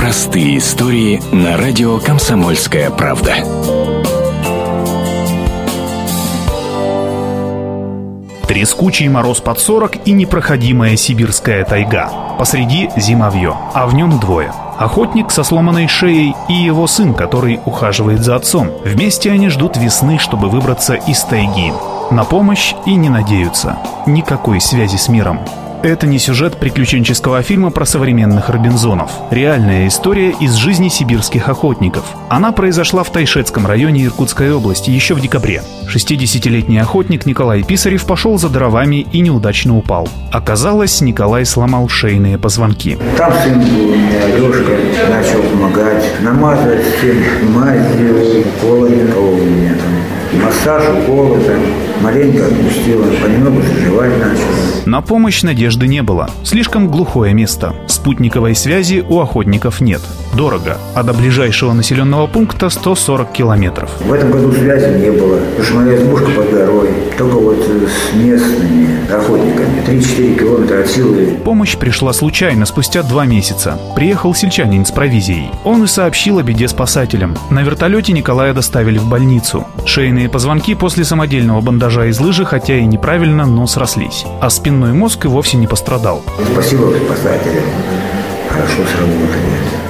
Простые истории на радио «Комсомольская правда». Трескучий мороз под 40 и непроходимая сибирская тайга. Посреди зимовье, а в нем двое. Охотник со сломанной шеей и его сын, который ухаживает за отцом. Вместе они ждут весны, чтобы выбраться из тайги. На помощь и не надеются. Никакой связи с миром. Это не сюжет приключенческого фильма про современных Робинзонов. Реальная история из жизни сибирских охотников. Она произошла в Тайшетском районе Иркутской области еще в декабре. 60-летний охотник Николай Писарев пошел за дровами и неудачно упал. Оказалось, Николай сломал шейные позвонки. Там сын был у меня, Лешка, начал помогать, намазывать всем мазью, уколами, кого у меня там, массаж, уколы там, маленько отпустила, понемногу заживать начал. На помощь надежды не было. Слишком глухое место. Спутниковой связи у охотников нет. Дорого. А до ближайшего населенного пункта 140 километров. В этом году связи не было, потому что моя избушка под горой, только вот с местными охотниками, 3-4 километра от силы. Помощь пришла случайно, спустя два месяца. Приехал сельчанин с провизией. Он и сообщил о беде спасателям. На вертолете Николая доставили в больницу. Шейные позвонки после самодельного бандажа из лыжи, хотя и неправильно, но срослись. А спинной мозг и вовсе не пострадал. Спасибо спасателям, хорошо сработали.